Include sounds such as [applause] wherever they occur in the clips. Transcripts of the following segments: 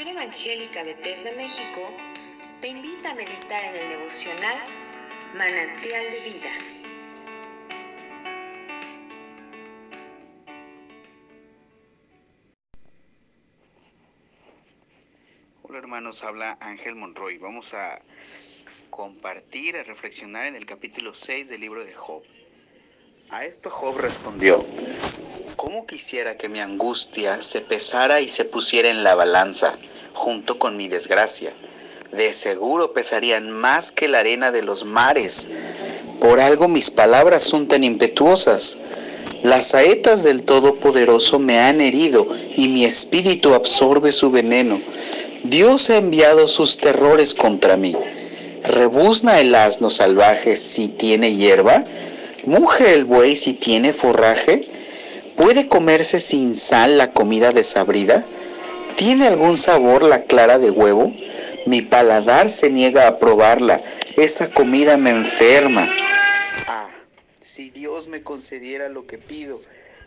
Misión Evangélica Bethesda México te invita a meditar en el devocional Manantial de Vida. Hola hermanos, habla Ángel Monroy. Vamos a compartir, a reflexionar en el capítulo 6 del libro de Job. A esto Job respondió, ¿cómo quisiera que mi angustia se pesara y se pusiera en la balanza junto con mi desgracia? De seguro pesarían más que la arena de los mares. Por algo mis palabras son tan impetuosas. Las saetas del Todopoderoso me han herido y mi espíritu absorbe su veneno. Dios ha enviado sus terrores contra mí. ¿Rebuzna el asno salvaje si tiene hierba? ¿Muge el buey si tiene forraje? ¿Puede comerse sin sal la comida desabrida? ¿Tiene algún sabor la clara de huevo? Mi paladar se niega a probarla. Esa comida me enferma. Ah, si Dios me concediera lo que pido,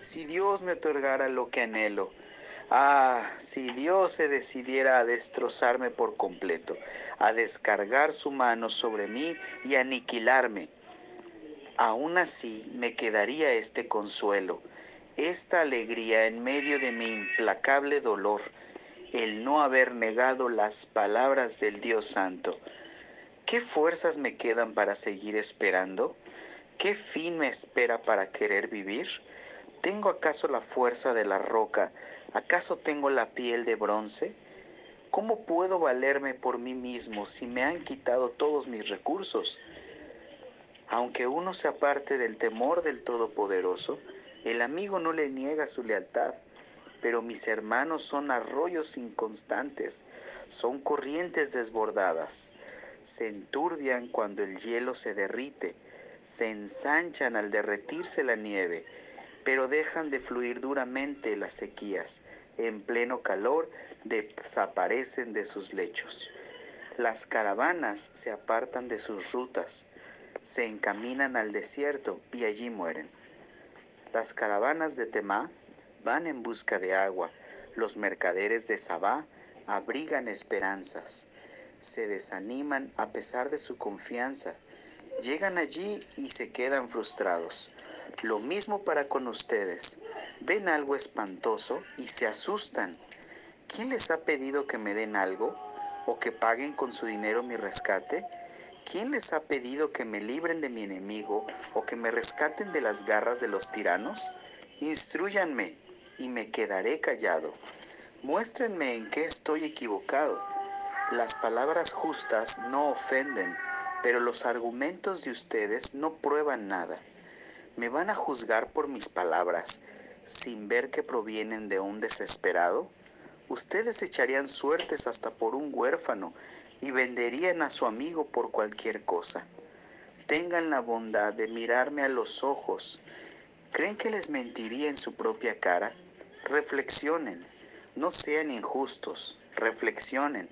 si Dios me otorgara lo que anhelo. Ah, si Dios se decidiera a destrozarme por completo, a descargar su mano sobre mí y aniquilarme aún así me quedaría este consuelo, esta alegría en medio de mi implacable dolor, el no haber negado las palabras del Dios Santo. ¿Qué fuerzas me quedan para seguir esperando? ¿Qué fin me espera para querer vivir? ¿Tengo acaso la fuerza de la roca? ¿Acaso tengo la piel de bronce? ¿Cómo puedo valerme por mí mismo si me han quitado todos mis recursos? Aunque uno se aparte del temor del Todopoderoso, el amigo no le niega su lealtad, pero mis hermanos son arroyos inconstantes, son corrientes desbordadas, se enturbian cuando el hielo se derrite, se ensanchan al derretirse la nieve, pero dejan de fluir duramente las sequías, en pleno calor desaparecen de sus lechos. Las caravanas se apartan de sus rutas, se encaminan al desierto y allí mueren. Las caravanas de Temá van en busca de agua, los mercaderes de Sabá abrigan esperanzas, se desaniman a pesar de su confianza, llegan allí y se quedan frustrados. Lo mismo para con ustedes, ven algo espantoso y se asustan. ¿Quién les ha pedido que me den algo o que paguen con su dinero mi rescate? ¿Quién les ha pedido que me libren de mi enemigo o que me rescaten de las garras de los tiranos? Instruyanme y me quedaré callado. Muéstrenme en qué estoy equivocado. Las palabras justas no ofenden, pero los argumentos de ustedes no prueban nada. ¿Me van a juzgar por mis palabras sin ver que provienen de un desesperado? Ustedes echarían suertes hasta por un huérfano y venderían a su amigo por cualquier cosa. Tengan la bondad de mirarme a los ojos. ¿Creen que les mentiría en su propia cara? Reflexionen, no sean injustos, reflexionen,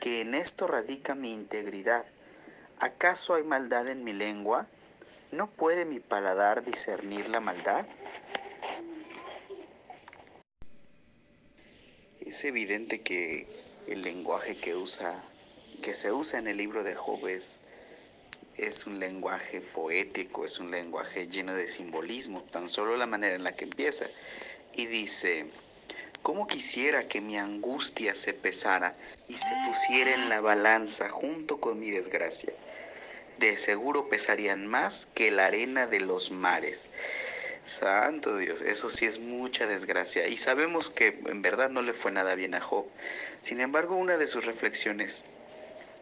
que en esto radica mi integridad. ¿Acaso hay maldad en mi lengua? ¿No puede mi paladar discernir la maldad? Es evidente que el lenguaje que usa que se usa en el libro de Job es, un lenguaje poético, es un lenguaje lleno de simbolismo, tan solo la manera en la que empieza. Y dice, ¿cómo quisiera que mi angustia se pesara y se pusiera en la balanza junto con mi desgracia? De seguro pesarían más que la arena de los mares. Santo Dios, eso sí es mucha desgracia. Y sabemos que en verdad no le fue nada bien a Job. Sin embargo, una de sus reflexiones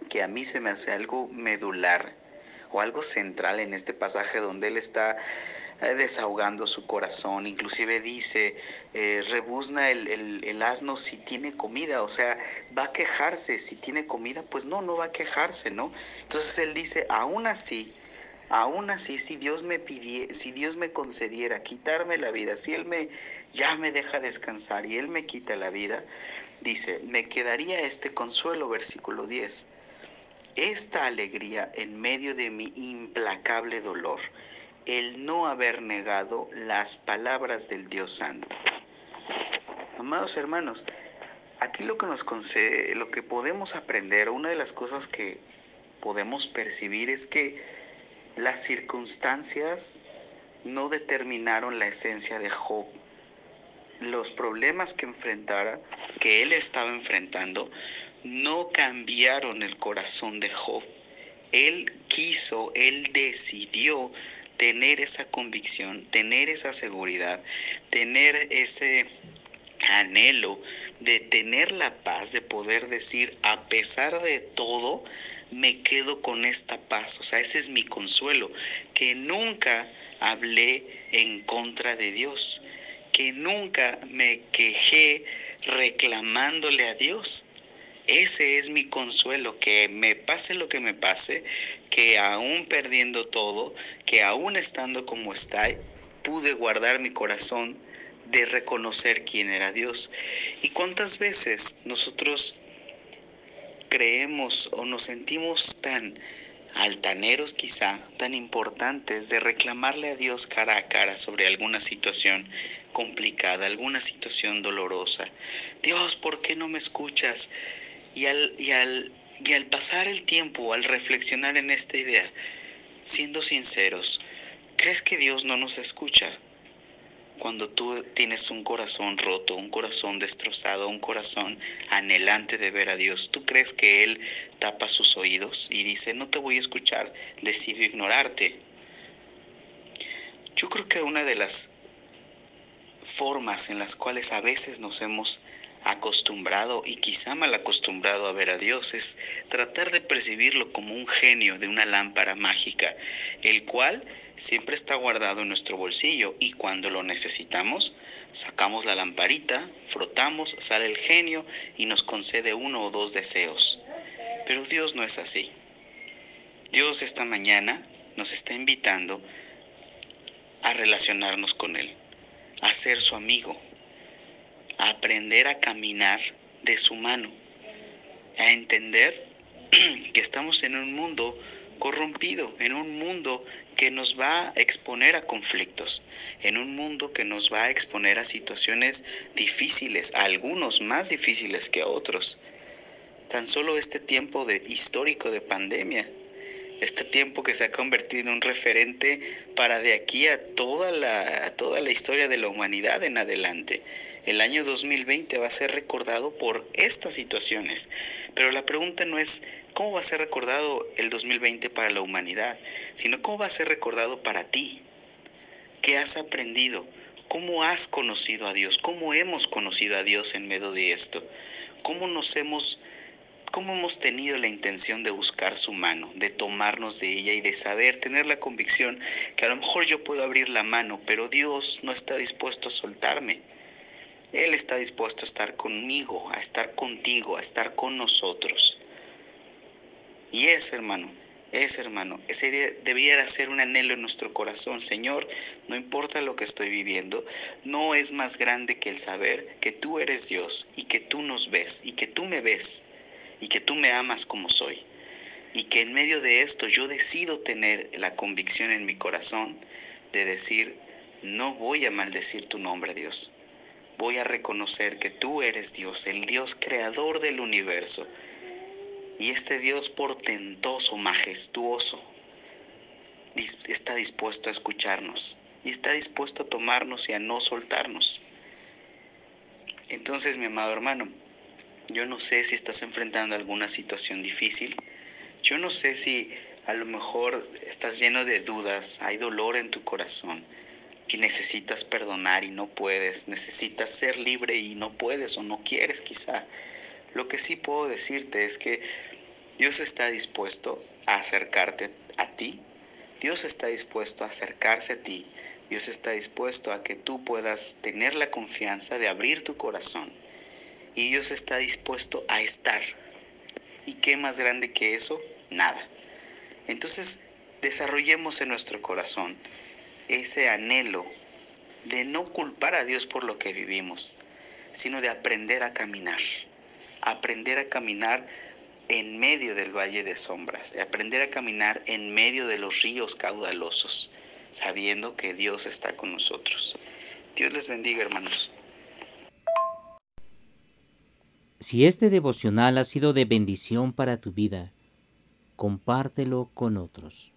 que a mí se me hace algo medular o algo central en este pasaje donde él está eh, desahogando su corazón, inclusive dice, eh, rebuzna el, el, asno si tiene comida, o sea, va a quejarse, si tiene comida, pues no, no va a quejarse, ¿no? Entonces él dice, aún así, aún así, si Dios me pidiera, si Dios me concediera quitarme la vida, si Él me, ya me deja descansar y Él me quita la vida, dice, me quedaría este consuelo, versículo 10 esta alegría en medio de mi implacable dolor, el no haber negado las palabras del Dios Santo. Amados hermanos, aquí lo que nos concede, lo que podemos aprender, una de las cosas que podemos percibir es que las circunstancias no determinaron la esencia de Job. Los problemas que enfrentara, que él estaba enfrentando, no cambiaron el corazón de Job. Él quiso, él decidió tener esa convicción, tener esa seguridad, tener ese anhelo de tener la paz, de poder decir, a pesar de todo, me quedo con esta paz. O sea, ese es mi consuelo, que nunca hablé en contra de Dios, que nunca me quejé reclamándole a Dios. Ese es mi consuelo, que me pase lo que me pase, que aún perdiendo todo, que aún estando como está, pude guardar mi corazón de reconocer quién era Dios. ¿Y cuántas veces nosotros creemos o nos sentimos tan altaneros quizá, tan importantes de reclamarle a Dios cara a cara sobre alguna situación complicada, alguna situación dolorosa? Dios, ¿por qué no me escuchas? Y al, y al, y al pasar el tiempo, al reflexionar en esta idea, siendo sinceros, ¿crees que Dios no nos escucha? cuando tú tienes un corazón roto, un corazón destrozado, un corazón anhelante de ver a Dios, ¿tú crees que Él tapa sus oídos y dice, no te voy a escuchar, decido ignorarte? Yo creo que una de las formas en las cuales a veces nos hemos acostumbrado y quizá mal acostumbrado a ver a Dios es tratar de percibirlo como un genio de una lámpara mágica, el cual siempre está guardado en nuestro bolsillo y cuando lo necesitamos, sacamos la lamparita, frotamos, sale el genio y nos concede uno o dos deseos. Pero Dios no es así. Dios esta mañana nos está invitando a relacionarnos con Él, a ser su amigo, aprender a caminar de su mano, a entender [clears throat] que estamos en un mundo corrompido, en un mundo que nos va a exponer a conflictos, en un mundo que nos va a exponer a situaciones difíciles, a algunos más difíciles que a otros. Tan solo este tiempo de, histórico de pandemia, este tiempo que se ha convertido en un referente para de aquí a toda la, a toda la historia de la humanidad en adelante. El año 2020 va a ser recordado por estas situaciones, pero la pregunta no es cómo va a ser recordado el 2020 para la humanidad, sino cómo va a ser recordado para ti. ¿Qué has aprendido? ¿Cómo has conocido a Dios? ¿Cómo hemos conocido a Dios en medio de esto? ¿Cómo nos hemos cómo hemos tenido la intención de buscar su mano, de tomarnos de ella y de saber, tener la convicción que a lo mejor yo puedo abrir la mano, pero Dios no está dispuesto a soltarme. Está dispuesto a estar conmigo, a estar contigo, a estar con nosotros. Y eso, hermano, eso, hermano, ese debiera ser un anhelo en nuestro corazón. Señor, no importa lo que estoy viviendo, no es más grande que el saber que tú eres Dios y que tú nos ves y que tú me ves y que tú me amas como soy. Y que en medio de esto yo decido tener la convicción en mi corazón de decir, no voy a maldecir tu nombre, Dios. Voy a reconocer que tú eres Dios, el Dios creador del universo y este Dios portentoso, majestuoso, está dispuesto a escucharnos y está dispuesto a tomarnos y a no soltarnos. Entonces, mi amado hermano, yo no sé si estás enfrentando alguna situación difícil. Yo no sé si a lo mejor estás lleno de dudas, hay dolor en tu corazón, que necesitas perdonar y no puedes, necesitas ser libre y no puedes o no quieres quizá. Lo que sí puedo decirte es que Dios está dispuesto a acercarte a ti. Dios está dispuesto a acercarse a ti. Dios está dispuesto a que tú puedas tener la confianza de abrir tu corazón. Y Dios está dispuesto a estar. ¿Y qué más grande que eso? Nada. Entonces, desarrollemos en nuestro corazón ese anhelo de no culpar a Dios por lo que vivimos, sino de aprender a caminar. Aprender a caminar en medio del valle de sombras, aprender a caminar en medio de los ríos caudalosos, sabiendo que Dios está con nosotros. Dios les bendiga, hermanos. Si este devocional ha sido de bendición para tu vida, compártelo con otros.